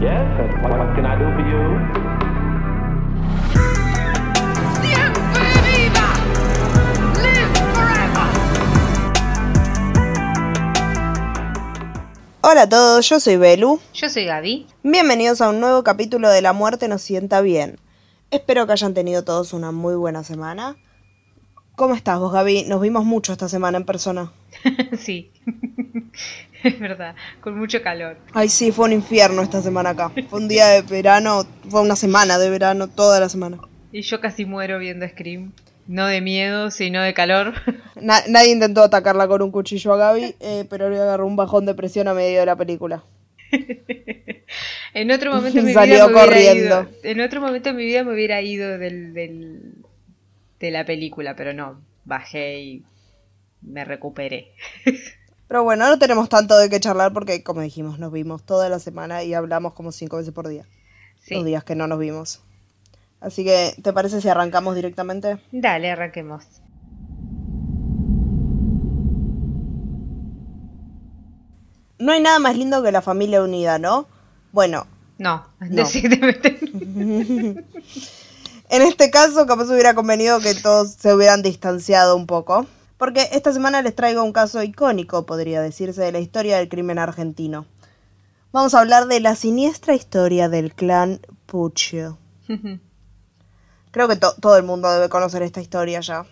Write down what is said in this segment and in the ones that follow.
Yes, what, what can I do for you? Siempre viva! Live forever! Hola a todos, yo soy Belu. Yo soy Gaby. Bienvenidos a un nuevo capítulo de La Muerte nos sienta bien. Espero que hayan tenido todos una muy buena semana. ¿Cómo estás vos, Gaby? Nos vimos mucho esta semana en persona. sí, es verdad, con mucho calor. Ay, sí, fue un infierno esta semana acá. Fue un día de verano, fue una semana de verano, toda la semana. Y yo casi muero viendo Scream. No de miedo, sino de calor. Na- nadie intentó atacarla con un cuchillo a Gaby, eh, pero le agarró un bajón de presión a medio de la película. en otro momento de mi vida me corriendo. ido. En otro momento de mi vida me hubiera ido del, del- de la película, pero no. Bajé y me recuperé. Pero bueno, no tenemos tanto de qué charlar porque, como dijimos, nos vimos toda la semana y hablamos como cinco veces por día. Sí. Los días que no nos vimos. Así que, ¿te parece si arrancamos directamente? Dale, arranquemos. No hay nada más lindo que la familia unida, ¿no? Bueno, No, No. en este caso capaz hubiera convenido que todos se hubieran distanciado un poco. Porque esta semana les traigo un caso icónico, podría decirse, de la historia del crimen argentino. Vamos a hablar de la siniestra historia del clan Puccio. Creo que to- todo el mundo debe conocer esta historia ya.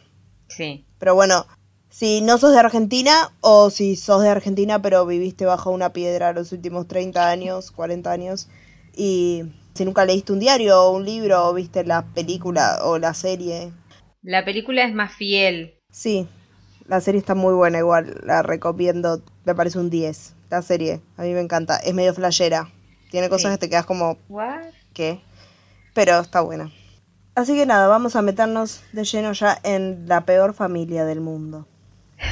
sí. Pero bueno, si no sos de Argentina o si sos de Argentina pero viviste bajo una piedra los últimos 30 años, 40 años y si nunca leíste un diario o un libro o viste la película o la serie, La película es más fiel. sí, la serie está muy buena igual, la recomiendo, me parece un 10, la serie, a mí me encanta, es medio flashera, tiene cosas Sí. que te quedas como, What? ¿qué? Pero está buena. Así que nada, vamos a meternos de lleno ya en la peor familia del mundo.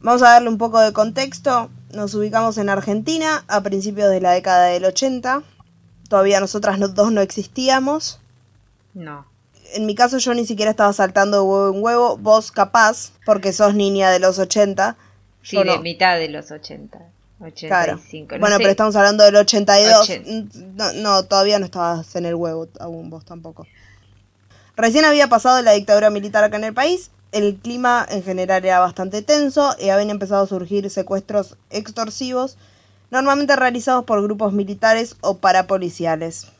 Vamos a darle un poco de contexto. Nos ubicamos en Argentina a principios de la década del 80. Todavía nosotras no- dos no existíamos. No. En mi caso yo ni siquiera estaba saltando de huevo en huevo. Vos capaz, porque sos niña de los 80. Sí, de no. mitad de los 80. 85. Claro. no bueno, sé. pero estamos hablando del 82. Ochen- No, no, todavía no estabas en el huevo aún vos tampoco. Recién había pasado la dictadura militar acá en el país. El clima en general era bastante tenso y habían empezado a surgir secuestros extorsivos, normalmente realizados por grupos militares o parapoliciales.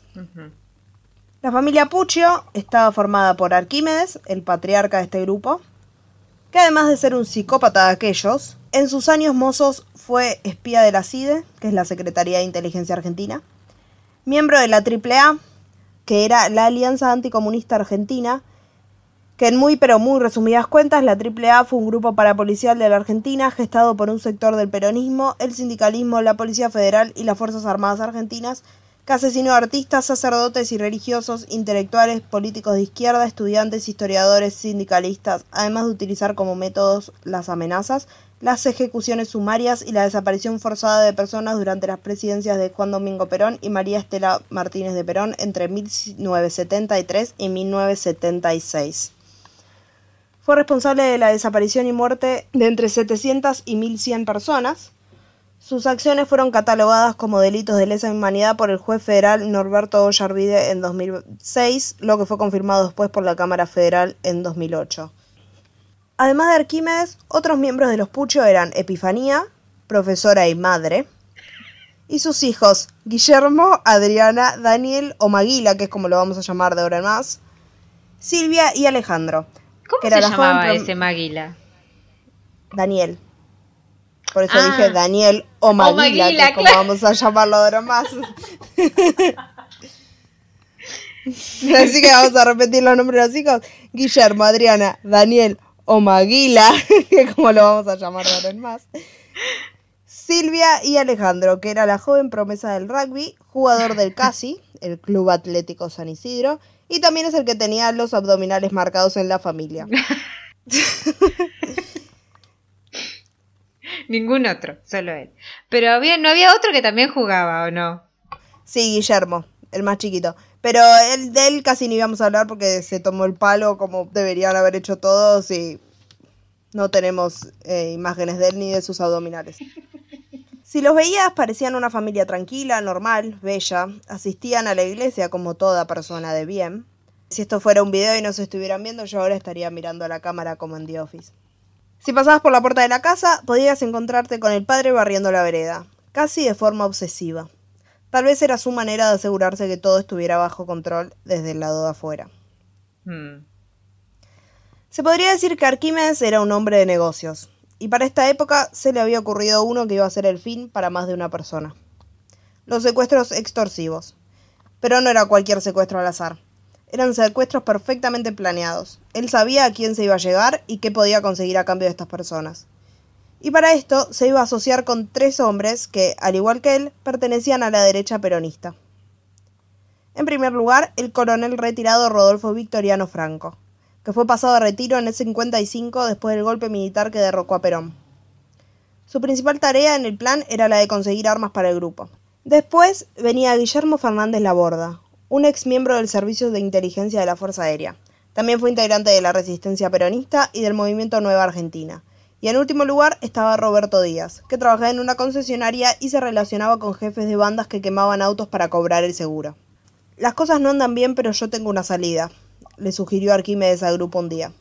La familia Puccio estaba formada por Arquímedes, el patriarca de este grupo, que además de ser un psicópata de aquellos, en sus años mozos fue espía de la CIDE, que es la Secretaría de Inteligencia Argentina, miembro de la AAA, que era la Alianza Anticomunista Argentina, en muy pero muy resumidas cuentas, la AAA fue un grupo parapolicial de la Argentina gestado por un sector del peronismo, el sindicalismo, la Policía Federal y las Fuerzas Armadas Argentinas, que asesinó a artistas, sacerdotes y religiosos, intelectuales, políticos de izquierda, estudiantes, historiadores, sindicalistas, además de utilizar como métodos las amenazas, las ejecuciones sumarias y la desaparición forzada de personas durante las presidencias de Juan Domingo Perón y María Estela Martínez de Perón entre 1973 y 1976. Fue responsable de la desaparición y muerte de entre 700 y 1100 personas. Sus acciones fueron catalogadas como delitos de lesa humanidad por el juez federal Norberto Ollarvide en 2006, lo que fue confirmado después por la Cámara Federal en 2008. Además de Arquímedes, otros miembros de los Puccio eran Epifanía, profesora y madre, y sus hijos Guillermo, Adriana, Daniel o Maguila, que es como lo vamos a llamar de ahora en más, Silvia y Alejandro. ¿Cómo que se era llamaba ese Maguila? Daniel. Por eso Ah. dije Daniel o Maguila, Maguila, que es como claro. vamos a llamarlo ahora más. Así que vamos a repetir los nombres de los hijos. Guillermo, Adriana, Daniel o Maguila, que como lo vamos a llamar ahora en más. Silvia y Alejandro, que era la joven promesa del rugby, jugador del CASI, el Club Atlético San Isidro, y también es el que tenía los abdominales marcados en la familia. Ningún otro, solo él. Pero había, no había otro que también jugaba, ¿o no? Sí, Guillermo, el más chiquito. Pero el de él casi ni íbamos a hablar porque se tomó el palo como deberían haber hecho todos y no tenemos eh, imágenes de él ni de sus abdominales. Si los veías, parecían una familia tranquila, normal, bella, asistían a la iglesia como toda persona de bien. Si esto fuera un video y no se estuvieran viendo, yo ahora estaría mirando a la cámara como en The Office. Si pasabas por la puerta de la casa, podías encontrarte con el padre barriendo la vereda, casi de forma obsesiva. Tal vez era su manera de asegurarse que todo estuviera bajo control desde el lado de afuera. Hmm. Se podría decir que Arquímedes era un hombre de negocios, y para esta época se le había ocurrido uno que iba a ser el fin para más de una persona. Los secuestros extorsivos. Pero no era cualquier secuestro al azar. Eran secuestros perfectamente planeados. Él sabía a quién se iba a llegar y qué podía conseguir a cambio de estas personas. Y para esto se iba a asociar con tres hombres que, al igual que él, pertenecían a la derecha peronista. En primer lugar, el coronel retirado Rodolfo Victoriano Franco, que fue pasado a retiro en el 55 después del golpe militar que derrocó a Perón. Su principal tarea en el plan era la de conseguir armas para el grupo. Después venía Guillermo Fernández Laborda, un ex miembro del Servicio de Inteligencia de la Fuerza Aérea. También fue integrante de la Resistencia Peronista y del Movimiento Nueva Argentina. Y en último lugar estaba Roberto Díaz, que trabajaba en una concesionaria y se relacionaba con jefes de bandas que quemaban autos para cobrar el seguro. Las cosas no andan bien, pero yo tengo una salida, le sugirió Arquímedes al grupo un día.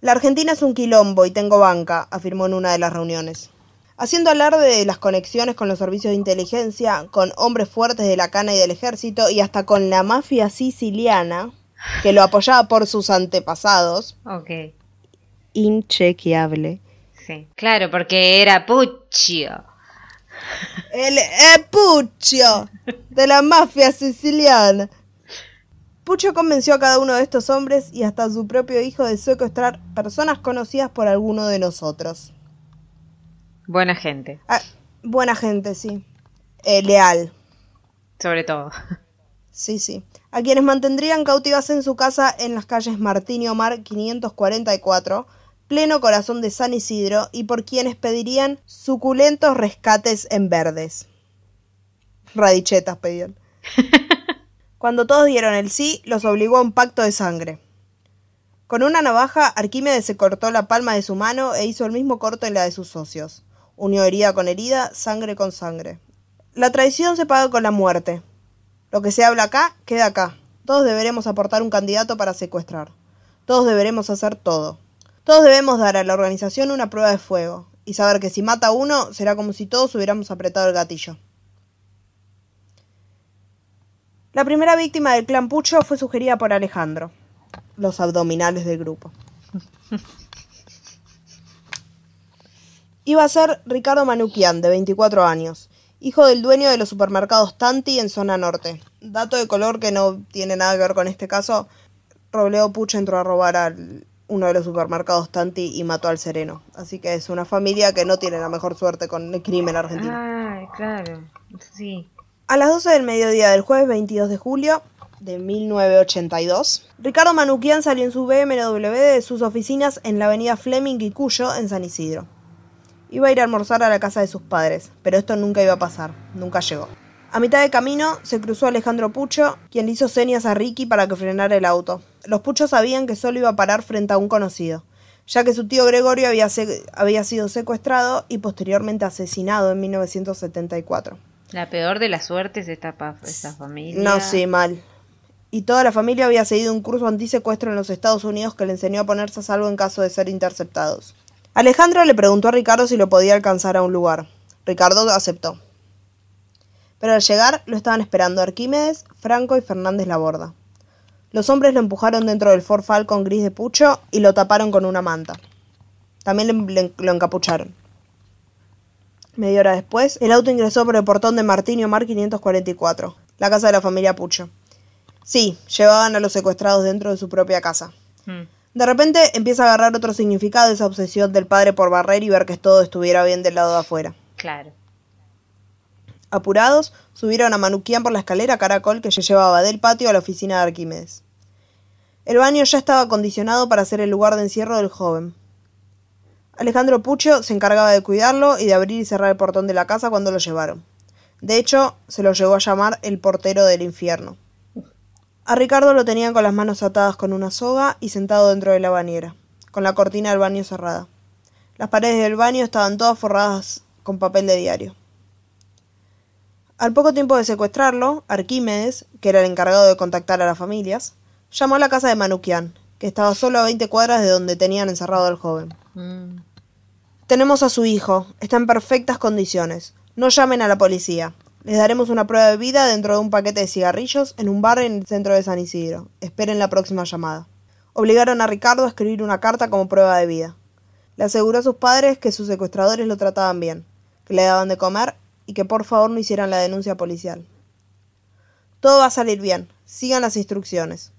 La Argentina es un quilombo y tengo banca, afirmó en una de las reuniones. Haciendo alarde de las conexiones con los servicios de inteligencia, con hombres fuertes de la cana y del ejército y hasta con la mafia siciliana, que lo apoyaba por sus antepasados, Ok, inchequeable. sí. Claro, porque era Puccio. El Puccio de la mafia siciliana. Puccio convenció a cada uno de estos hombres y hasta a su propio hijo de secuestrar personas conocidas por alguno de nosotros. Buena gente, Ah, buena gente, sí. Eh, leal. sobre todo. Sí, sí. A quienes mantendrían cautivas en su casa en las calles Martín y Omar 544, pleno corazón de San Isidro, y por quienes pedirían suculentos rescates en verdes. Radichetas pedían. Cuando todos dieron el sí, los obligó a un pacto de sangre. Con una navaja, Arquímedes se cortó la palma de su mano e hizo el mismo corte en la de sus socios. Unió herida con herida, sangre con sangre. La traición se paga con la muerte. Lo que se habla acá, queda acá. Todos deberemos aportar un candidato para secuestrar. Todos deberemos hacer todo. Todos debemos dar a la organización una prueba de fuego y saber que si mata a uno será como si todos hubiéramos apretado el gatillo. La primera víctima del clan Pucho fue sugerida por Alejandro, los abdominales del grupo. Iba a ser Ricardo Manuquian, de 24 años, hijo del dueño de los supermercados Tanti en zona norte. Dato de color que no tiene nada que ver con este caso, Robledo Pucho entró a robar a uno de los supermercados Tanti y mató al sereno. Así que es una familia que no tiene la mejor suerte con el crimen argentino. Ay, claro, sí. A las 12 del mediodía del jueves 22 de julio de 1982, Ricardo Manuquian salió en su BMW de sus oficinas en la avenida Fleming y Cuyo, en San Isidro. Iba a ir a almorzar a la casa de sus padres, pero esto nunca iba a pasar, nunca llegó. A mitad de camino se cruzó Alejandro Pucho, quien le hizo señas a Ricky para que frenara el auto. Los Puchos sabían que solo iba a parar frente a un conocido, ya que su tío Gregorio había, había sido secuestrado y posteriormente asesinado en 1974. La peor de las suertes esta, esta familia. No, sí, mal. Y toda la familia había seguido un curso antisecuestro en los Estados Unidos que le enseñó a ponerse a salvo en caso de ser interceptados. Alejandro le preguntó a Ricardo si lo podía alcanzar a un lugar. Ricardo aceptó. Pero al llegar lo estaban esperando Arquímedes, Franco y Fernández Laborda. Los hombres lo empujaron dentro del Ford Falcon gris de Pucho y lo taparon con una manta. También le- le- lo encapucharon. Media hora después, el auto ingresó por el portón de Martín y Omar 544, la casa de la familia Pucho. Sí, llevaban a los secuestrados dentro de su propia casa. Mm. De repente empieza a agarrar otro significado esa obsesión del padre por barrer y ver que todo estuviera bien del lado de afuera. Claro. Apurados, subieron a Manuquian por la escalera caracol que llevaba del patio a la oficina de Arquímedes. El baño ya estaba acondicionado para ser el lugar de encierro del joven. Alejandro Pucho se encargaba de cuidarlo y de abrir y cerrar el portón de la casa cuando lo llevaron. De hecho, se lo llegó a llamar el portero del infierno. A Ricardo lo tenían con las manos atadas con una soga y sentado dentro de la bañera, con la cortina del baño cerrada. Las paredes del baño estaban todas forradas con papel de diario. Al poco tiempo de secuestrarlo, Arquímedes, que era el encargado de contactar a las familias, llamó a la casa de Manukian, que estaba solo a 20 cuadras de donde tenían encerrado al joven. Mm. Tenemos a su hijo, está en perfectas condiciones. No llamen a la policía. Les daremos una prueba de vida dentro de un paquete de cigarrillos en un bar en el centro de San Isidro. Esperen la próxima llamada. Obligaron a Ricardo a escribir una carta como prueba de vida. Le aseguró a sus padres que sus secuestradores lo trataban bien, que le daban de comer y que por favor no hicieran la denuncia policial. Todo va a salir bien. Sigan las instrucciones.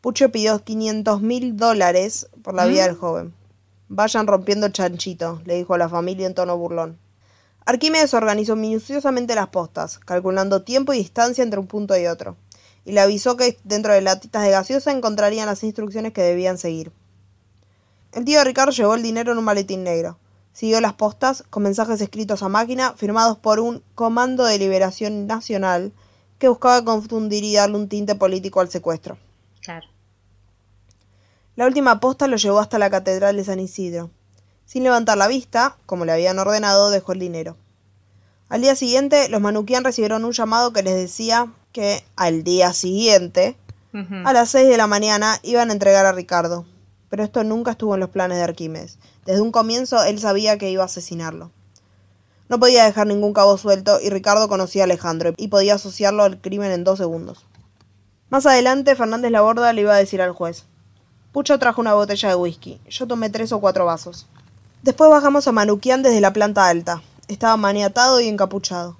Pucho pidió 500 mil dólares por la vida del joven. Vayan rompiendo el chanchito, le dijo a la familia en tono burlón. Arquímedes organizó minuciosamente las postas, calculando tiempo y distancia entre un punto y otro, y le avisó que dentro de latitas de gaseosa encontrarían las instrucciones que debían seguir. El tío Ricardo llevó el dinero en un maletín negro. Siguió las postas con mensajes escritos a máquina firmados por un Comando de Liberación Nacional que buscaba confundir y darle un tinte político al secuestro. Claro. La última posta lo llevó hasta la Catedral de San Isidro. Sin levantar la vista, como le habían ordenado, dejó el dinero. Al día siguiente, los Manukian recibieron un llamado que les decía que al día siguiente, a las 6 de la mañana, iban a entregar a Ricardo. Pero esto nunca estuvo en los planes de Arquímedes. Desde un comienzo él sabía que iba a asesinarlo. No podía dejar ningún cabo suelto y Ricardo conocía a Alejandro y podía asociarlo al crimen en dos segundos. Más adelante, Fernández Laborda le iba a decir al juez. Pucho trajo una botella de whisky. Yo tomé tres o cuatro vasos. Después bajamos a Manukian desde la planta alta. Estaba maniatado y encapuchado.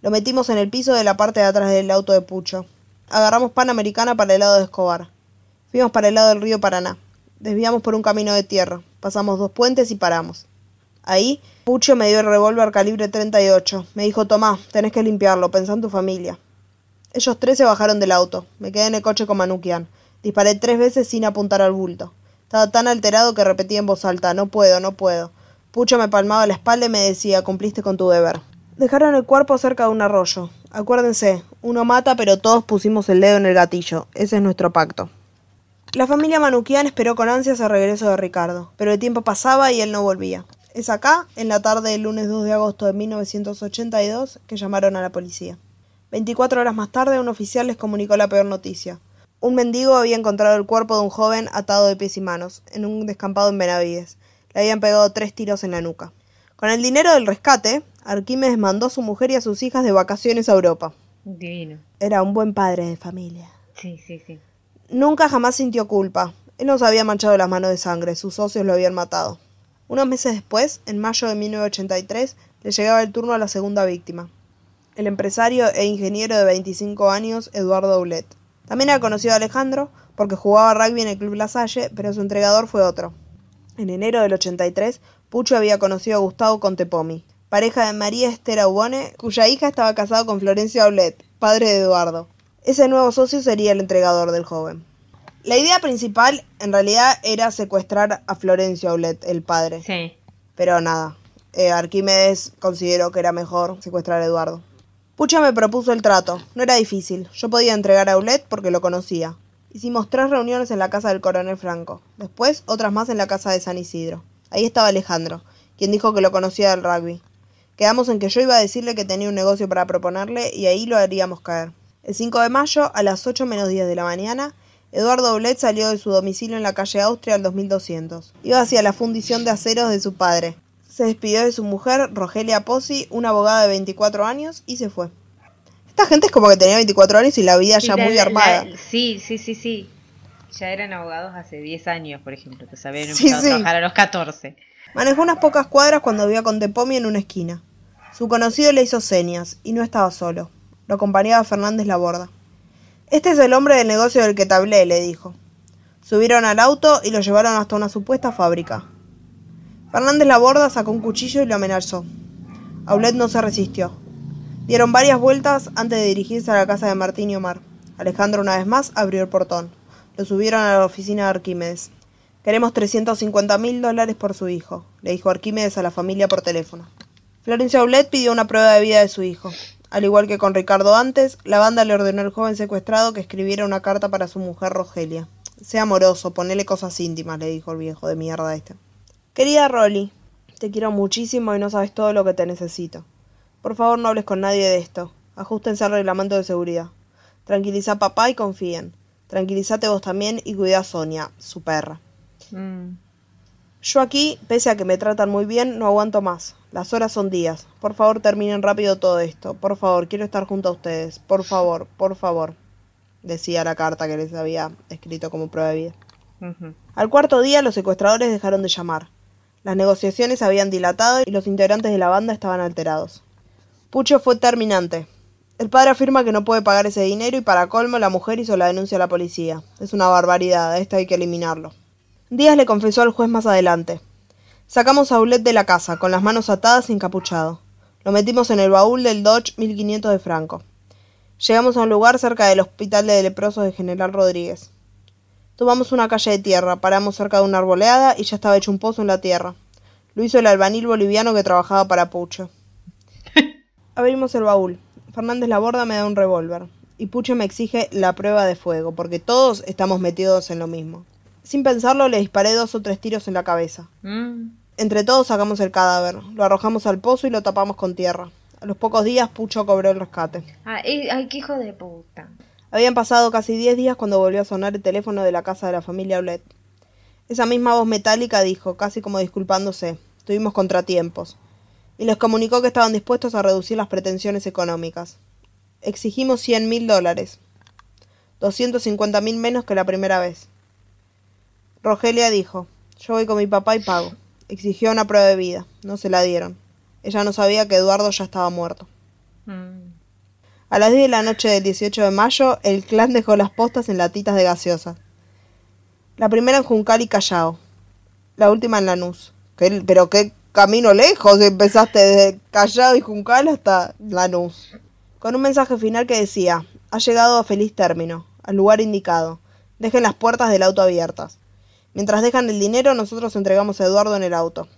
Lo metimos en el piso de la parte de atrás del auto de Pucho. Agarramos pan americana para el lado de Escobar. Fuimos para el lado del río Paraná. Desviamos por un camino de tierra. Pasamos dos puentes y paramos. Ahí, Pucho me dio el revólver calibre 38. Me dijo, Tomá, tenés que limpiarlo, pensá en tu familia. Ellos tres se bajaron del auto. Me quedé en el coche con Manukian. Disparé tres veces sin apuntar al bulto. Estaba tan alterado que repetía en voz alta, no puedo, no puedo. Pucho me palmaba la espalda y me decía, cumpliste con tu deber. Dejaron el cuerpo cerca de un arroyo. Acuérdense, uno mata, pero todos pusimos el dedo en el gatillo. Ese es nuestro pacto. La familia Manukian esperó con ansias el regreso de Ricardo, pero el tiempo pasaba y él no volvía. Es acá, en la tarde del lunes 2 de agosto de 1982, que llamaron a la policía. 24 horas más tarde, un oficial les comunicó la peor noticia. Un mendigo había encontrado el cuerpo de un joven atado de pies y manos, en un descampado en Benavides. Le habían pegado tres tiros en la nuca. Con el dinero del rescate, Arquímedes mandó a su mujer y a sus hijas de vacaciones a Europa. Divino. Era un buen padre de familia. Sí, sí, sí. Nunca jamás sintió culpa. Él no se había manchado las manos de sangre, sus socios lo habían matado. Unos meses después, en mayo de 1983, le llegaba el turno a la segunda víctima, el empresario e ingeniero de 25 años Eduardo Aulet. También era conocido a Alejandro porque jugaba rugby en el Club La Salle, pero su entregador fue otro. En enero del 83, Pucho había conocido a Gustavo Contepomi, pareja de María Esther Aubone, cuya hija estaba casada con Florencio Aulet, padre de Eduardo. Ese nuevo socio sería el entregador del joven. La idea principal, en realidad, era secuestrar a Florencio Aulet, el padre. Sí. Pero nada, eh, Arquímedes consideró que era mejor secuestrar a Eduardo. Pucha me propuso el trato. No era difícil. Yo podía entregar a Aulet porque lo conocía. Hicimos tres reuniones en la casa del coronel Franco. Después otras más en la casa de San Isidro. Ahí estaba Alejandro, quien dijo que lo conocía del rugby. Quedamos en que yo iba a decirle que tenía un negocio para proponerle y ahí lo haríamos caer. El 5 de mayo, a las 8 menos 10 de la mañana, Eduardo Aulet salió de su domicilio en la calle Austria al 2200. Iba hacia la fundición de aceros de su padre. Se despidió de su mujer, Rogelia Pozzi, una abogada de 24 años, y se fue. Esta gente es como que tenía 24 años y la vida ya la- muy la- armada. sí, sí, sí, sí. Ya eran abogados hace 10 años, por ejemplo, que sabían Sí, empezado sí. a trabajar a los 14. Manejó unas pocas cuadras cuando vio a Contepomi en una esquina. Su conocido le hizo señas, y no estaba solo. Lo acompañaba Fernández Laborda. Este es el hombre del negocio del que te hablé, le dijo. Subieron al auto y lo llevaron hasta una supuesta fábrica. Fernández Laborda sacó un cuchillo y lo amenazó. Aulet no se resistió. Dieron varias vueltas antes de dirigirse a la casa de Martín y Omar. Alejandro una vez más abrió el portón. Lo subieron a la oficina de Arquímedes. Queremos 350 mil dólares por su hijo, le dijo Arquímedes a la familia por teléfono. Florencio Aulet pidió una prueba de vida de su hijo. Al igual que con Ricardo antes, la banda le ordenó al joven secuestrado que escribiera una carta para su mujer Rogelia. Sea amoroso, ponele cosas íntimas, le dijo el viejo de mierda este. Querida Rolly, te quiero muchísimo y no sabes todo lo que te necesito. Por favor no hables con nadie de esto. Ajustense al reglamento de seguridad. Tranquiliza a papá y confíen. Tranquilízate vos también y cuida a Sonia, su perra. Mm. Yo aquí, pese a que me tratan muy bien, no aguanto más. Las horas son días. Por favor, terminen rápido todo esto. Por favor, quiero estar junto a ustedes. Por favor, por favor. Decía la carta que les había escrito como prueba de vida. Al cuarto día, los secuestradores dejaron de llamar. Las negociaciones habían dilatado y los integrantes de la banda estaban alterados. Pucho fue terminante. El padre afirma que no puede pagar ese dinero y para colmo la mujer hizo la denuncia a la policía. Es una barbaridad, esto hay que eliminarlo. Díaz le confesó al juez más adelante. Sacamos a Ulet de la casa, con las manos atadas y encapuchado. Lo metimos en el baúl del Dodge 1500 de Franco. Llegamos a un lugar cerca del hospital de leprosos de General Rodríguez. Tomamos una calle de tierra, paramos cerca de una arboleada y ya estaba hecho un pozo en la tierra. Lo hizo el albanil boliviano que trabajaba para Pucho. Abrimos el baúl. Fernández Laborda me da un revólver. Y Pucho me exige la prueba de fuego, porque todos estamos metidos en lo mismo. Sin pensarlo, le disparé dos o tres tiros en la cabeza. Mm. Entre todos sacamos el cadáver, lo arrojamos al pozo y lo tapamos con tierra. A los pocos días, Pucho cobró el rescate. Ah, eh, ay, qué hijo de puta. Habían pasado casi 10 días cuando volvió a sonar el teléfono de la casa de la familia Olet. Esa misma voz metálica dijo, casi como disculpándose, tuvimos contratiempos, y les comunicó que estaban dispuestos a reducir las pretensiones económicas. Exigimos 100 mil dólares, 250 mil menos que la primera vez. Rogelia dijo, yo voy con mi papá y pago. Exigió una prueba de vida, no se la dieron. Ella no sabía que Eduardo ya estaba muerto. Mm. A las 10 de la noche del 18 de mayo, el clan dejó las postas en latitas de gaseosa. La primera en Juncal y Callao. La última en Lanús. ¿Qué- pero qué camino lejos, empezaste desde Callao y Juncal hasta Lanús. Con un mensaje final que decía, ha llegado a feliz término, al lugar indicado. Dejen las puertas del auto abiertas. Mientras dejan el dinero, nosotros entregamos a Eduardo en el auto.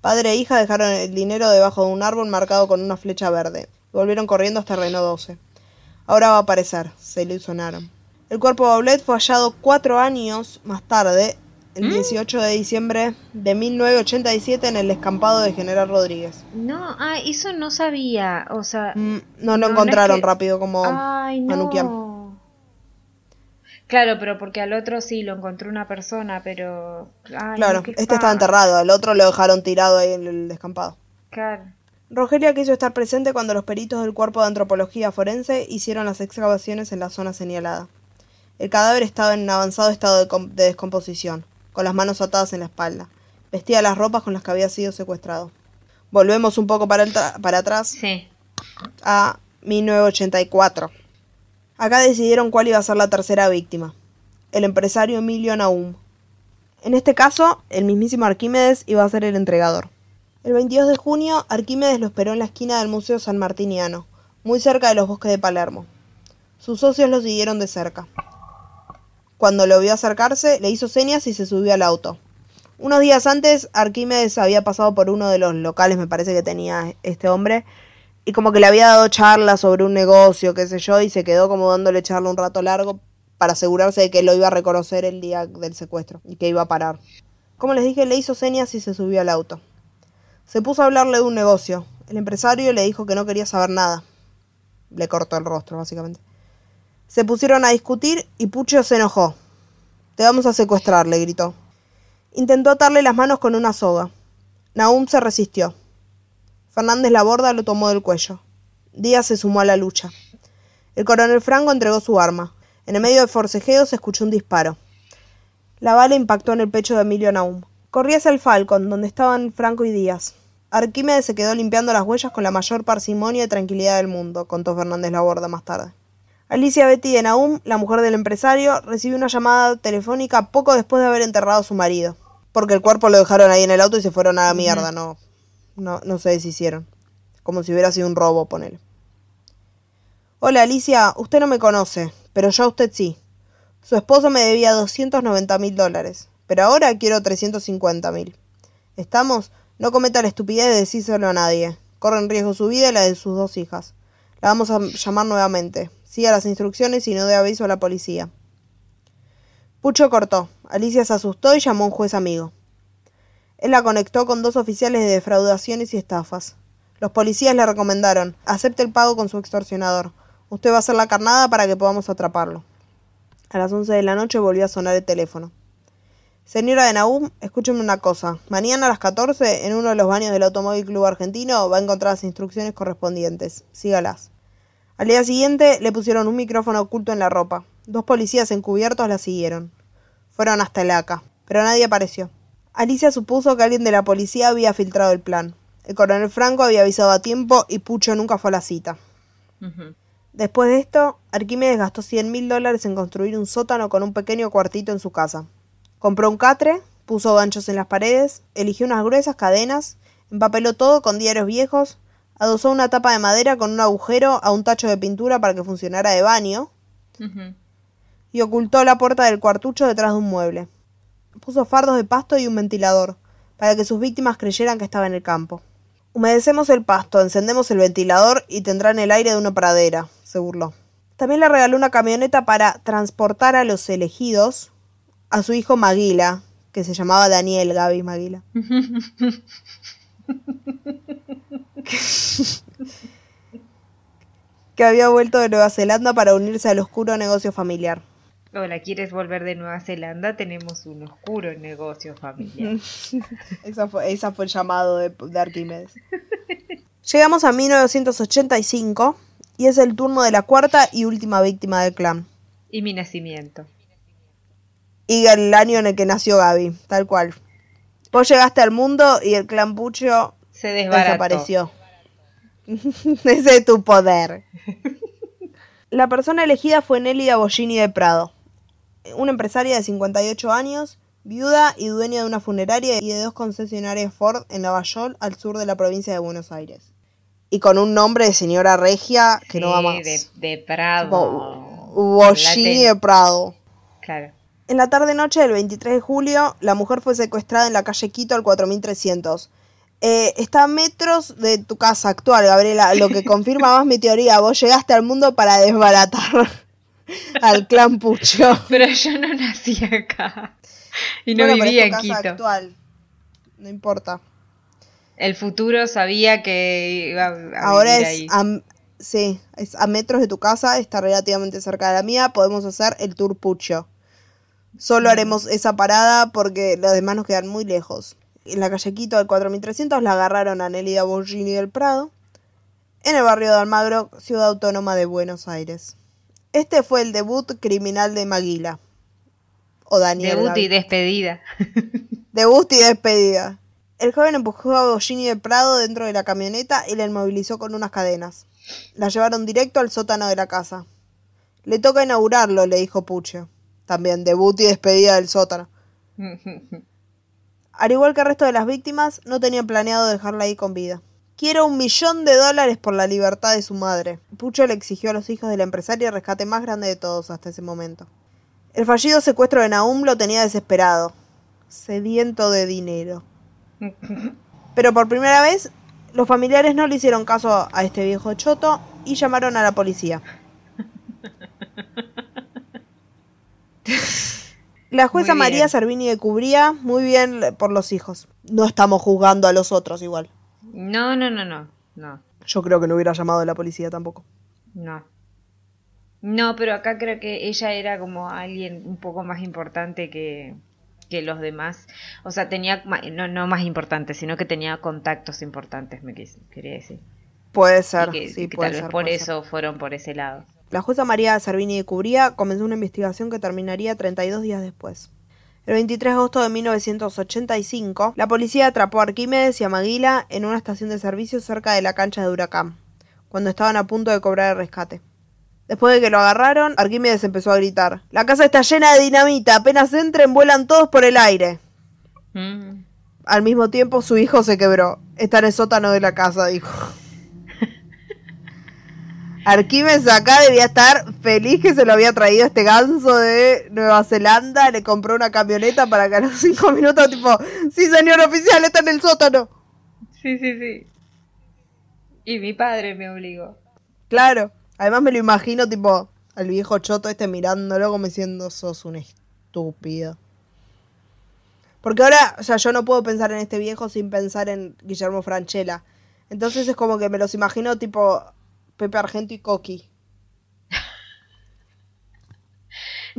Padre e hija dejaron el dinero debajo de un árbol marcado con una flecha verde. Volvieron corriendo hasta Renault 12. Ahora va a aparecer, se ilusionaron. El cuerpo de Baulet fue hallado cuatro años más tarde, el 18 de diciembre de 1987, en el descampado de General Rodríguez. No, ah, eso no sabía. O sea, Mm, no No, lo no es encontraron que- rápido como ay, no. Claro, pero porque al otro sí lo encontró una persona, pero. Ay, Claro, este estaba enterrado, el otro lo dejaron tirado ahí en el descampado. Claro. Rogelia quiso estar presente cuando los peritos del cuerpo de antropología forense hicieron las excavaciones en la zona señalada. El cadáver estaba en avanzado estado de, com- de descomposición, con las manos atadas en la espalda. Vestía las ropas con las que había sido secuestrado. Volvemos un poco para, el tra- para atrás Sí. a 1984. Acá decidieron cuál iba a ser la tercera víctima, el empresario Emilio Naum. En este caso, el mismísimo Arquímedes iba a ser el entregador. El 22 de junio, Arquímedes lo esperó en la esquina del Museo San Martiniano, muy cerca de los bosques de Palermo. Sus socios lo siguieron de cerca. Cuando lo vio acercarse, le hizo señas y se subió al auto. Unos días antes, Arquímedes había pasado por uno de los locales, me parece que tenía este hombre, y como que le había dado charla sobre un negocio, qué sé yo, y se quedó como dándole charla un rato largo para asegurarse de que lo iba a reconocer el día del secuestro y que iba a parar. Como les dije, le hizo señas y se subió al auto. Se puso a hablarle de un negocio. El empresario le dijo que no quería saber nada. Le cortó el rostro, básicamente. Se pusieron a discutir y Pucho se enojó. Te vamos a secuestrar, le gritó. Intentó atarle las manos con una soga. Nahum se resistió. Fernández Laborda lo tomó del cuello. Díaz se sumó a la lucha. El coronel Franco entregó su arma. En el medio del forcejeo se escuchó un disparo. La bala impactó en el pecho de Emilio Naum. Corría hacia el Falcon, donde estaban Franco y Díaz. Arquímedes se quedó limpiando las huellas con la mayor parsimonia y tranquilidad del mundo, contó Fernández Laborda más tarde. Alicia Betty de Naum, la mujer del empresario, recibió una llamada telefónica poco después de haber enterrado a su marido. Porque el cuerpo lo dejaron ahí en el auto y se fueron a la mierda, no, no, no se deshicieron. Como si hubiera sido un robo, ponele. Hola Alicia, usted no me conoce, pero yo a usted sí. Su esposo me debía 290 mil dólares, pero ahora quiero 350 mil. ¿Estamos? No cometa la estupidez de decírselo a nadie. Corre en riesgo su vida y la de sus dos hijas. La vamos a llamar nuevamente. Siga las instrucciones y no dé aviso a la policía. Pucho cortó. Alicia se asustó y llamó a un juez amigo. Él la conectó con dos oficiales de defraudaciones y estafas. Los policías le recomendaron, acepte el pago con su extorsionador. Usted va a hacer la carnada para que podamos atraparlo. A las 11 de la noche volvió a sonar el teléfono. Señora de Nahum, escúcheme una cosa. Mañana a las 14, en uno de los baños del Automóvil Club Argentino, va a encontrar las instrucciones correspondientes. Sígalas. Al día siguiente le pusieron un micrófono oculto en la ropa. Dos policías encubiertos la siguieron. Fueron hasta el ACA, pero nadie apareció. Alicia supuso que alguien de la policía había filtrado el plan. El coronel Franco había avisado a tiempo y Pucho nunca fue a la cita. Después de esto, Arquímedes gastó 100 mil dólares en construir un sótano con un pequeño cuartito en su casa. Compró un catre, puso ganchos en las paredes, eligió unas gruesas cadenas, empapeló todo con diarios viejos, adosó una tapa de madera con un agujero a un tacho de pintura para que funcionara de baño y ocultó la puerta del cuartucho detrás de un mueble. Puso fardos de pasto y un ventilador, para que sus víctimas creyeran que estaba en el campo. Humedecemos el pasto, encendemos el ventilador y tendrán el aire de una pradera, se burló. También le regaló una camioneta para transportar a los elegidos a su hijo Maguila, que se llamaba Daniel Gaby Maguila. que había vuelto de Nueva Zelanda para unirse al oscuro negocio familiar. Hola, ¿quieres volver de Nueva Zelanda? Tenemos un oscuro negocio familiar. Esa fue, esa fue el llamado de, de Arquímedes. Llegamos a 1985 y es el turno de la cuarta y última víctima del clan. Y mi nacimiento. Y el año en el que nació Gaby, tal cual. Vos llegaste al mundo y el clan Pucho Se desbarató. desapareció. Ese es tu poder. La persona elegida fue Nelly Bollini de Prado, una empresaria de 58 años, viuda y dueña de una funeraria y de dos concesionarias Ford en Lavallol, al sur de la provincia de Buenos Aires. Y con un nombre de señora regia que no va más. De, de Prado. Bo- Bollini La de Prado. Claro. En la tarde-noche del 23 de julio, la mujer fue secuestrada en la calle Quito al 4300. Eh, está a metros de tu casa actual, Gabriela, lo que confirma más mi teoría. Vos llegaste al mundo para desbaratar al clan Pucho. Pero yo no nací acá. Y no Bueno, es vivía en casa Quito. actual. No importa. El futuro sabía que iba a Ahora vivir es ahí. a, sí, es a metros de tu casa, está relativamente cerca de la mía. Podemos hacer el tour Pucho. Solo haremos esa parada porque los demás nos quedan muy lejos. En la calle Quito del 4300 la agarraron a Nelida Borgini del Prado, en el barrio de Almagro, ciudad autónoma de Buenos Aires. Este fue el debut criminal de Maguila. O Daniel. Debut y despedida. Debut y despedida. El joven empujó a Bollini de Prado dentro de la camioneta y la inmovilizó con unas cadenas. La llevaron directo al sótano de la casa. Le toca inaugurarlo, le dijo Pucho. También debut y despedida del sótano. Al igual que el resto de las víctimas, no tenían planeado dejarla ahí con vida. Quiero un millón de dólares por la libertad de su madre. Pucho le exigió a los hijos de la empresaria el rescate más grande de todos hasta ese momento. El fallido secuestro de Naum lo tenía desesperado, sediento de dinero. Pero por primera vez, los familiares no le hicieron caso a este viejo choto y llamaron a la policía. La jueza. María Servini de Cubría, muy bien por los hijos. No estamos juzgando a los otros igual. No, no, no, no. No. Yo creo que no hubiera llamado a la policía tampoco. No. No, pero acá creo que ella era como alguien un poco más importante que, que los demás. O sea, tenía, no, no más importante, sino que tenía contactos importantes, me quis- quería decir. Puede ser, que, sí, que puede tal vez ser, por ser. eso fueron por ese lado. La jueza María Servini de Cubría comenzó una investigación que terminaría 32 días después. El 23 de agosto de 1985, la policía atrapó a Arquímedes y a Maguila en una estación de servicio cerca de la cancha de Huracán, cuando estaban a punto de cobrar el rescate. Después de que lo agarraron, Arquímedes empezó a gritar: La casa está llena de dinamita, apenas entren vuelan todos por el aire. Mm. Al mismo tiempo, su hijo se quebró. Está en el sótano de la casa, dijo. Arquímedes acá debía estar feliz que se lo había traído este ganso de Nueva Zelanda. Le compró una camioneta para que a los cinco minutos, tipo, sí, señor oficial, está en el sótano. Sí, sí, sí. Y mi padre me obligó. Claro. Además me lo imagino, tipo, al viejo choto este mirándolo como diciendo, sos un estúpido. Porque ahora, o sea, yo no puedo pensar en este viejo sin pensar en Guillermo Franchella. Entonces es como que me los imagino tipo Pepe Argento y Coqui.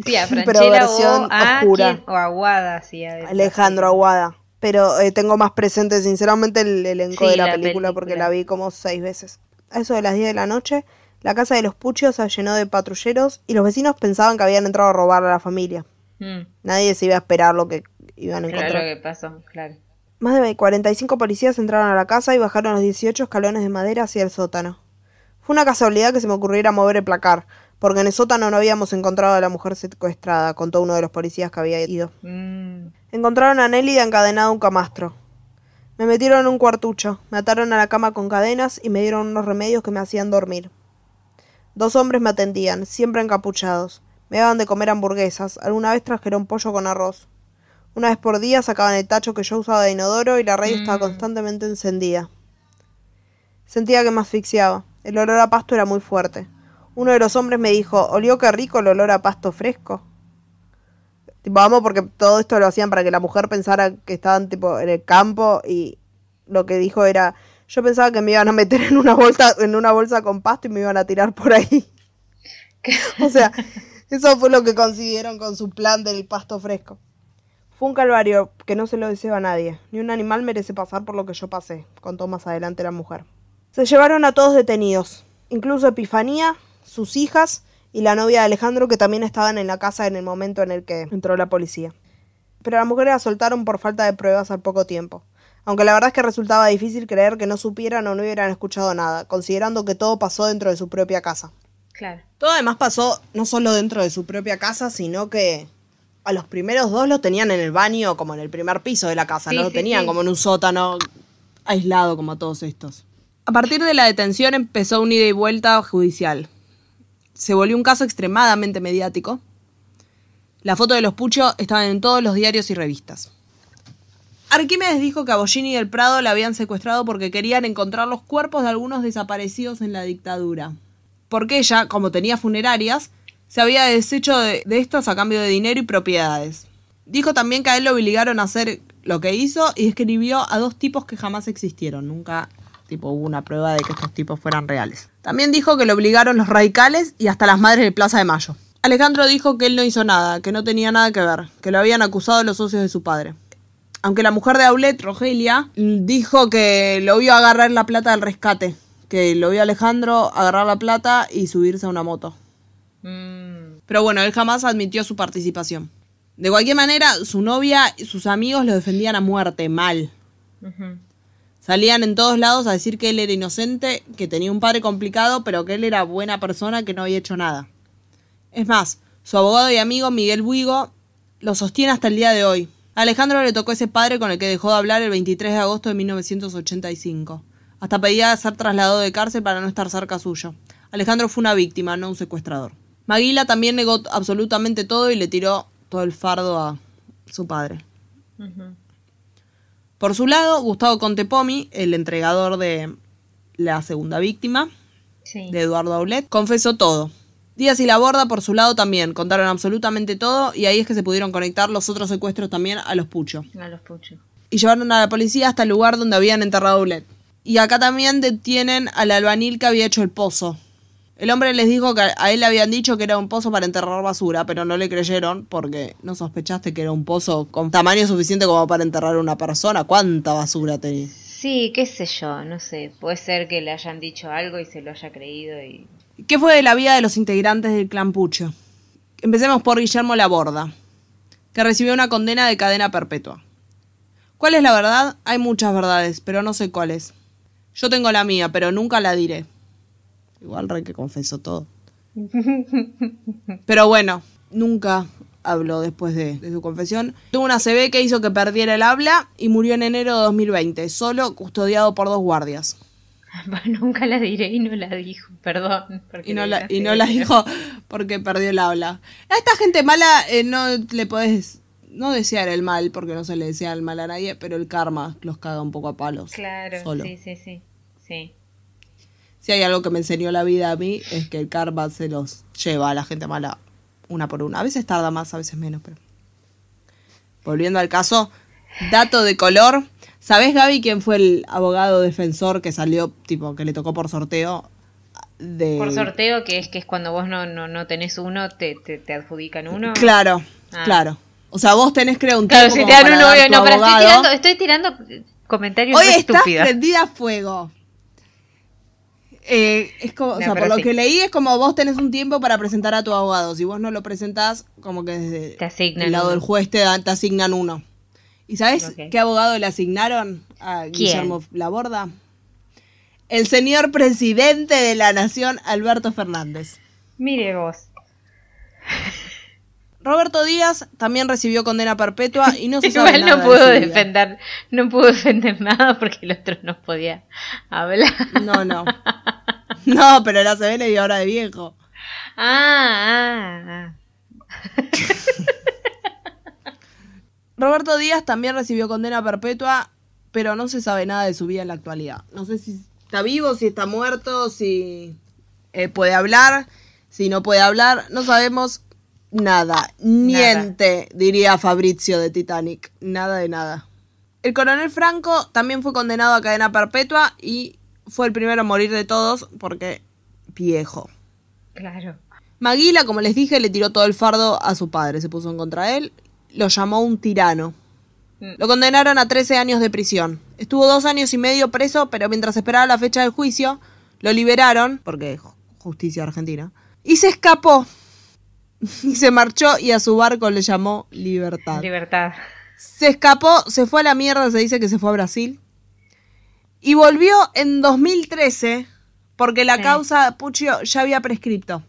Sí, a Pero versión o a, oscura. o a Guada, sí. a. Alejandro Aguada. Pero eh, tengo más presente, sinceramente, el elenco Sí, de la, la película, porque la vi como seis veces. A eso de las 10 de la noche, la casa de los Puchios se llenó de patrulleros y los vecinos pensaban que habían entrado a robar a la familia. Mm, Nadie se iba a esperar lo que iban a encontrar. claro que pasó, claro. Más de 45 policías entraron a la casa y bajaron los 18 escalones de madera hacia el sótano. Fue una casualidad que se me ocurriera mover el placar, porque en el sótano no habíamos encontrado a la mujer secuestrada, contó uno de los policías que había ido. Mm, Encontraron a Nélida encadenada a un camastro. Me metieron en un cuartucho, me ataron a la cama con cadenas y me dieron unos remedios que me hacían dormir. Dos hombres me atendían, siempre encapuchados. Me daban de comer hamburguesas, alguna vez trajeron pollo con arroz. Una vez por día sacaban el tacho que yo usaba de inodoro y la radio estaba Mm. constantemente encendida. Sentía que me asfixiaba. El olor a pasto era muy fuerte. Uno de los hombres me dijo, olió que rico el olor a pasto fresco. Tipo, vamos porque todo esto lo hacían para que la mujer pensara que estaban tipo en el campo y lo que dijo era, yo pensaba que me iban a meter en una bolsa, en una bolsa con pasto y me iban a tirar por ahí. o sea, eso fue lo que consiguieron con su plan del pasto fresco. Fue un calvario que no se lo deseo a nadie. Ni un animal merece pasar por lo que yo pasé, contó más adelante la mujer. Se llevaron a todos detenidos, incluso Epifanía, sus hijas y la novia de Alejandro que también estaban en la casa en el momento en el que entró la policía. Pero a la mujer la soltaron por falta de pruebas al poco tiempo. Aunque la verdad es que resultaba difícil creer que no supieran o no hubieran escuchado nada, considerando que todo pasó dentro de su propia casa. claro. Todo además pasó no solo dentro de su propia casa, sino que a los primeros dos los tenían en el baño, como en el primer piso de la casa, Sí, no lo sí, tenían sí. como en un sótano aislado como todos estos. A partir de la detención empezó un ida y vuelta judicial. Se volvió un caso extremadamente mediático. La foto de los Pucho estaban en todos los diarios y revistas. Arquímedes dijo que a Bollini del Prado la habían secuestrado porque querían encontrar los cuerpos de algunos desaparecidos en la dictadura. Porque ella, como tenía funerarias, se había deshecho de, de a cambio de dinero y propiedades. Dijo también que a él lo obligaron a hacer lo que hizo y escribió a dos tipos que jamás existieron. Nunca tipo, hubo una prueba de que estos tipos fueran reales. También dijo que lo obligaron los radicales y hasta las madres de Plaza de Mayo. Alejandro dijo que él no hizo nada, que no tenía nada que ver, que lo habían acusado los socios de su padre. Aunque la mujer de Aulet, Rogelia, dijo que lo vio agarrar la plata del rescate, que lo vio Alejandro agarrar la plata y subirse a una moto. Mm, Pero bueno, él jamás admitió su participación. De cualquier manera, su novia y sus amigos lo defendían a muerte, mal. Salían en todos lados a decir que él era inocente, que tenía un padre complicado, pero que él era buena persona, que no había hecho nada. Es más, su abogado y amigo Miguel Buigo lo sostiene hasta el día de hoy. A Alejandro le tocó ese padre con el que dejó de hablar el 23 de agosto de 1985. Hasta pedía ser trasladado de cárcel para no estar cerca suyo. Alejandro fue una víctima, no un secuestrador. Maguila también negó absolutamente todo y le tiró todo el fardo a su padre. Por su lado, Gustavo Contepomi, el entregador de la segunda víctima, Sí. de Eduardo Aulet, confesó todo. Díaz y la Borda, por su lado, también contaron absolutamente todo y ahí es que se pudieron conectar los otros secuestros también a los Pucho. A los puchos. Y llevaron a la policía hasta el lugar donde habían enterrado a Aulet. Y acá también detienen al albanil que había hecho el pozo. El hombre les dijo que a él le habían dicho que era un pozo para enterrar basura, pero no le creyeron porque no sospechaste que era un pozo con tamaño suficiente como para enterrar a una persona. ¿Cuánta basura tenía? Sí, qué sé yo, no sé. Puede ser que le hayan dicho algo y se lo haya creído y... ¿Qué fue de la vida de los integrantes del clan Pucho? Empecemos por Guillermo Laborda, que recibió una condena de cadena perpetua. ¿Cuál es la verdad? Hay muchas verdades, pero no sé cuál es. Yo tengo la mía, pero nunca la diré. Igual re que confesó todo. Pero bueno, nunca habló después de, de su confesión. Tuvo una CB que hizo que perdiera el habla y murió en enero de 2020, solo custodiado por dos guardias. Nunca la diré y no la dijo, perdón. Y no, la, y no la dijo porque perdió el habla. A esta gente mala eh, no le podés no desear el mal, porque no se le desea el mal a nadie, pero el karma los caga un poco a palos. Claro, solo. sí, sí, sí. Sí. Si hay algo que me enseñó la vida a mí, es que el karma se los lleva a la gente mala una por una. A veces tarda más, a veces menos, pero. Volviendo al caso, dato de color. ¿Sabés, Gaby, quién fue el abogado defensor que salió, tipo, que le tocó por sorteo? De... Por sorteo, que es que es cuando vos no, no, no tenés uno, te, te, te adjudican uno. Claro, Ah. claro. O sea, vos tenés, creo, un Claro, si te dan uno, no, pero estoy tirando, estoy tirando comentarios Hoy estás prendida a fuego. Eh, es como, o sea, por lo sí. que leí es como vos tenés un tiempo para presentar a tu abogado. Si vos no lo presentás, como que desde Te asignan el lado uno. del juez te, asignan uno. ¿Y sabés Ok. qué abogado le asignaron a Guillermo Laborda? El señor presidente de la nación, Alberto Fernández. Mire vos. Roberto Díaz también recibió condena perpetua y no se sabe Igual nada no de vida. defender, no puedo defender nada porque el otro no podía hablar. No, no. No, pero la CB le dio hora de viejo. Ah, ah, ah. Roberto Díaz también recibió condena perpetua, pero no se sabe nada de su vida en la actualidad. No sé si está vivo, si está muerto, si eh, puede hablar, si no puede hablar. No sabemos nada. Niente, diría Fabrizio de Titanic. Nada de nada. El coronel Franco también fue condenado a cadena perpetua y fue el primero a morir de todos porque viejo. Claro. Maguila, como les dije, le tiró todo el fardo a su padre, se puso en contra de él, lo llamó un tirano. Mm. Lo condenaron a 13 años de prisión. Estuvo dos años y medio preso, pero mientras esperaba la fecha del juicio, lo liberaron, porque justicia argentina, y se escapó. Y se marchó y a su barco le llamó Libertad. Libertad. Se escapó, se fue a la mierda, se dice que se fue a Brasil. Y volvió en 2013 porque la Sí. causa Puccio ya había prescripto.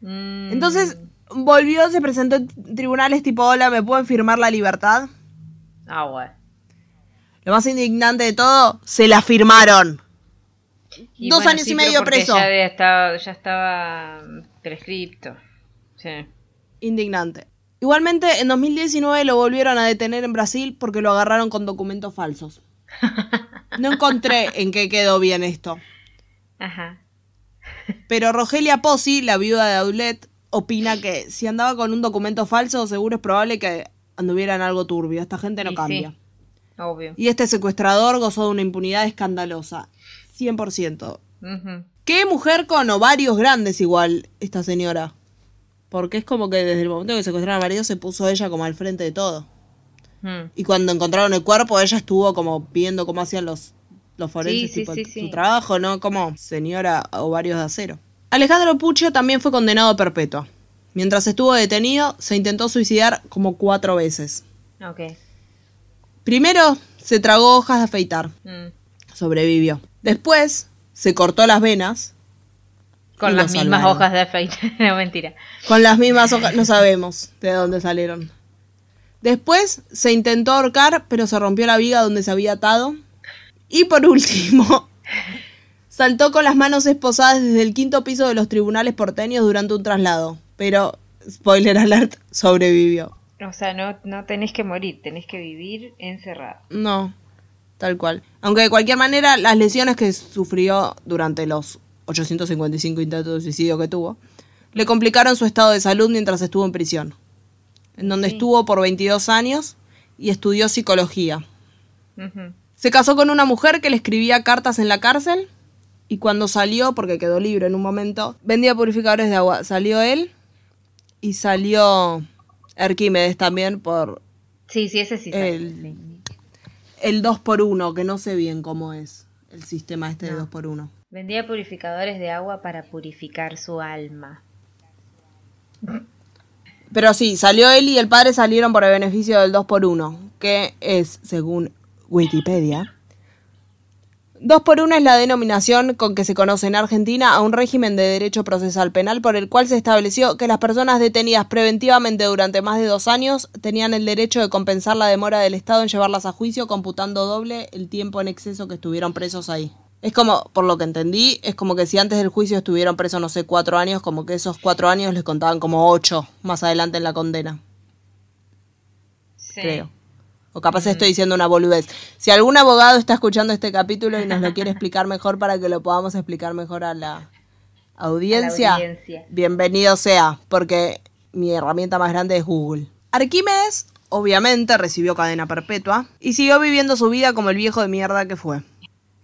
Mm, Entonces volvió, se presentó en tribunales tipo, hola, ¿me pueden firmar la libertad? Ah, bueno. Lo más indignante de todo, se la firmaron. Y Dos bueno, años sí, y medio preso. Ya estado- ya estaba prescripto. Sí. Indignante. Igualmente, en 2019 lo volvieron a detener en Brasil porque lo agarraron con documentos falsos. No encontré en qué quedó bien esto. Ajá. Pero Rogelia Pozzi, la viuda de Aulet, opina que si andaba con un documento falso, seguro es probable que anduviera en algo turbio. Esta gente no Y cambia. sí. Obvio. Y este secuestrador gozó de una impunidad escandalosa. 100%. Ujú. Qué mujer con ovarios grandes igual esta señora. Porque es como que desde el momento que secuestraron al marido se puso ella como al frente de todo. Mm. Y cuando encontraron el cuerpo, ella estuvo como viendo cómo hacían los, los forenses Sí, sí, tipo, sí, su trabajo, ¿no? Como señora ovarios de acero. Alejandro Puccio también fue condenado a perpetua. Mientras estuvo detenido, se intentó suicidar como cuatro veces. Ok. Primero, se tragó hojas de afeitar. Mm. Sobrevivió. Después, se cortó las venas. Con las mismas salvaron. hojas de afeitar. no, mentira. Con las mismas hojas, no sabemos de dónde salieron. Después se intentó ahorcar, pero se rompió la viga donde se había atado. Y por último, saltó con las manos esposadas desde el quinto piso de los tribunales porteños durante un traslado. Pero, spoiler alert, sobrevivió. O sea, no, no tenés que morir, tenés que vivir encerrado. No, tal cual. Aunque de cualquier manera, las lesiones que sufrió durante los 855 intentos de suicidio que tuvo, le complicaron su estado de salud mientras estuvo en prisión, en donde Sí. estuvo por 22 años y estudió psicología. Se casó con una mujer que le escribía cartas en la cárcel y cuando salió, porque quedó libre en un momento, vendía purificadores de agua. Salió él y salió Arquímedes también por Sí, sí, ese sí. sabe, El- sí. el 2x1, que no sé bien cómo es el sistema este de No. 2x1. Vendía purificadores de agua para purificar su alma. Pero sí, salió él y el padre salieron por el beneficio del 2x1, que es, según Wikipedia, 2x1 es la denominación con que se conoce en Argentina a un régimen de derecho procesal penal por el cual se estableció que las personas detenidas preventivamente durante más de dos años tenían el derecho de compensar la demora del Estado en llevarlas a juicio computando doble el tiempo en exceso que estuvieron presos ahí. Es como, por lo que entendí, es como que si antes del juicio estuvieron presos, no sé, cuatro años, como que esos cuatro años les contaban como ocho más adelante en la condena, Sí. creo. O capaz estoy diciendo una boludez. Si algún abogado está escuchando este capítulo y nos lo quiere explicar mejor para que lo podamos explicar mejor a la audiencia, A la audiencia. bienvenido sea, porque mi herramienta más grande es Google. Arquímedes obviamente recibió cadena perpetua y siguió viviendo su vida como el viejo de mierda que fue.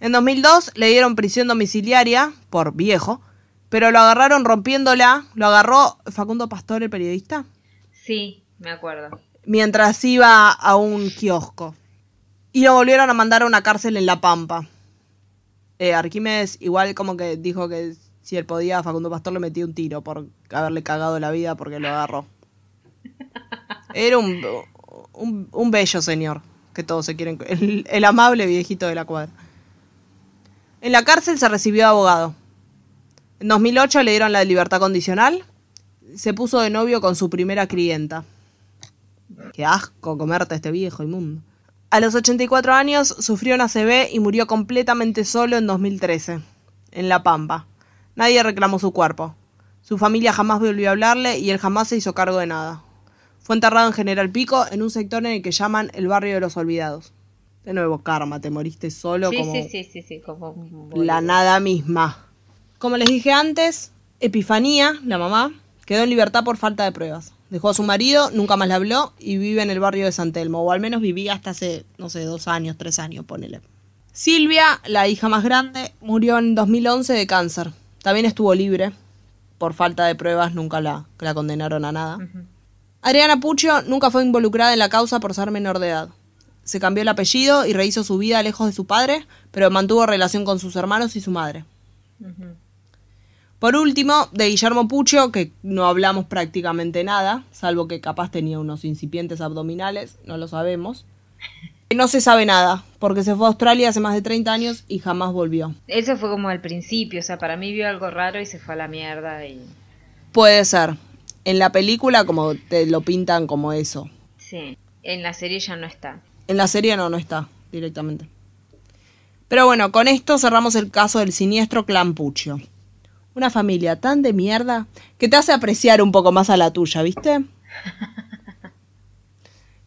En 2002 le dieron prisión domiciliaria por viejo, pero lo agarraron rompiéndola, lo agarró Facundo Pastor, el periodista, Sí, me acuerdo. mientras iba a un kiosco. Y lo volvieron a mandar a una cárcel en La Pampa. Eh, Arquímedes igual como que dijo que si él podía, Facundo Pastor le metía un tiro por haberle cagado la vida porque lo agarró. Era un, un, un bello señor, que todos se quieren... El, el amable viejito de la cuadra. En la cárcel se recibió de abogado. En 2008 le dieron la libertad condicional. Se puso de novio con su primera clienta. Qué asco comerte a este viejo inmundo. A los 84 años sufrió una CB y murió completamente solo en 2013, en La Pampa. Nadie reclamó su cuerpo. Su familia jamás volvió a hablarle y él jamás se hizo cargo de nada. Fue enterrado en General Pico, en un sector en el que llaman el barrio de los olvidados. De nuevo, karma, te moriste solo Sí, como sí, sí, sí, sí, como un la nada misma. Como les dije antes, Epifanía, la mamá, quedó en libertad por falta de pruebas. Dejó a su marido, nunca más le habló y vive en el barrio de San Telmo, o al menos vivía hasta hace, no sé, dos años, tres años, ponele. Silvia, la hija más grande, murió en 2011 de cáncer. También estuvo libre. Por falta de pruebas nunca la, la condenaron a nada. Ujú. Adriana Puccio nunca fue involucrada en la causa por ser menor de edad. Se cambió el apellido y rehizo su vida lejos de su padre, pero mantuvo relación con sus hermanos y su madre. Por último, de Guillermo Puccio, que no hablamos prácticamente nada, salvo que capaz tenía unos incipientes abdominales, no lo sabemos. No se sabe nada, porque se fue a Australia hace más de 30 años y jamás volvió. Eso fue como al principio, o sea, para mí vio algo raro y se fue a la mierda y... Puede ser. En la película como te lo pintan como eso. Sí, en la serie ya no está. En la serie no, no está directamente. Pero bueno, con esto cerramos el caso del siniestro clan Puccio. Una familia tan de mierda que te hace apreciar un poco más a la tuya, ¿viste?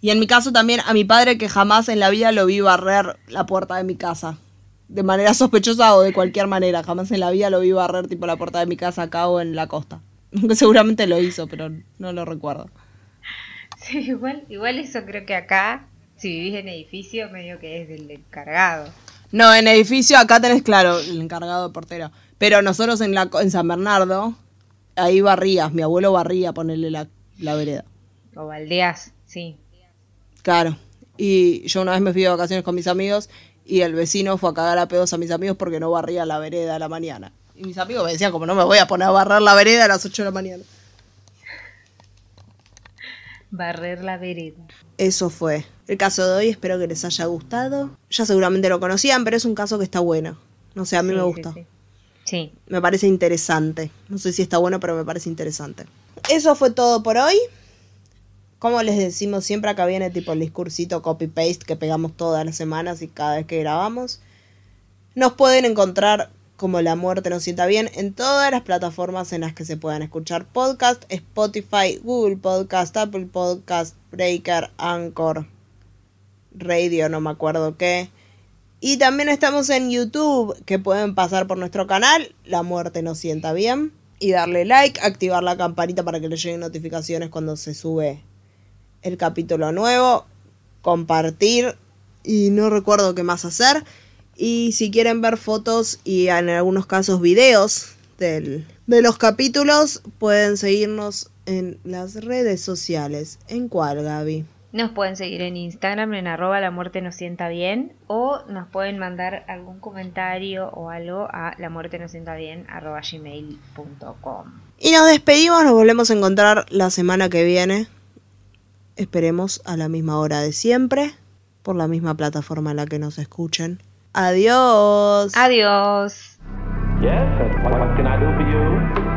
Y en mi caso también a mi padre que jamás en la vida lo vi barrer la puerta de mi casa. De manera sospechosa o de cualquier manera. Jamás en la vida lo vi barrer tipo la puerta de mi casa acá o en la costa. Seguramente lo hizo, pero no lo recuerdo. Sí, igual, igual eso creo que acá, si vivís en edificio, medio que es del encargado. No, en edificio acá tenés claro el encargado de portero. Pero nosotros en la en San Bernardo, ahí barrías, mi abuelo barría ponerle la, la vereda. O baldeás, sí. Claro. Y yo una vez me fui de vacaciones con mis amigos y el vecino fue a cagar a pedos a mis amigos porque no barría la vereda a la mañana. Y mis amigos me decían como no me voy a poner a barrer la vereda a las 8 de la mañana. Barrer la vereda. Eso fue el caso de hoy, espero que les haya gustado. Ya seguramente lo conocían, pero es un caso que está bueno. No sé, a mí Sí, me gusta. sí. Sí. Me parece interesante. No sé si está bueno, pero me parece interesante. Eso fue todo por hoy. Como les decimos siempre, acá viene tipo el discursito copy-paste que pegamos todas las semanas y cada vez que grabamos. Nos pueden encontrar como La Muerte Nos Sienta Bien en todas las plataformas en las que se puedan escuchar podcast, Spotify, Google Podcast, Apple Podcast, Breaker, Anchor, Radio, no me acuerdo qué. Y también estamos en YouTube, que pueden pasar por nuestro canal, La Muerte Nos Sienta Bien, y darle like, activar la campanita para que les lleguen notificaciones cuando se sube el capítulo nuevo, compartir y no recuerdo qué más hacer. Y si quieren ver fotos y en algunos casos videos del- de los capítulos, pueden seguirnos en las redes sociales. ¿En cuál, Gaby? Nos pueden seguir en Instagram en arroba la muerte nos sienta bien o nos pueden mandar algún comentario o algo a la muerte nos sienta bien arroba gmail.com. Y nos despedimos, nos volvemos a encontrar la semana que viene. Esperemos a la misma hora de siempre, por la misma plataforma en la que nos escuchen. Adiós. Adiós. Yes, and what, what can I do for you?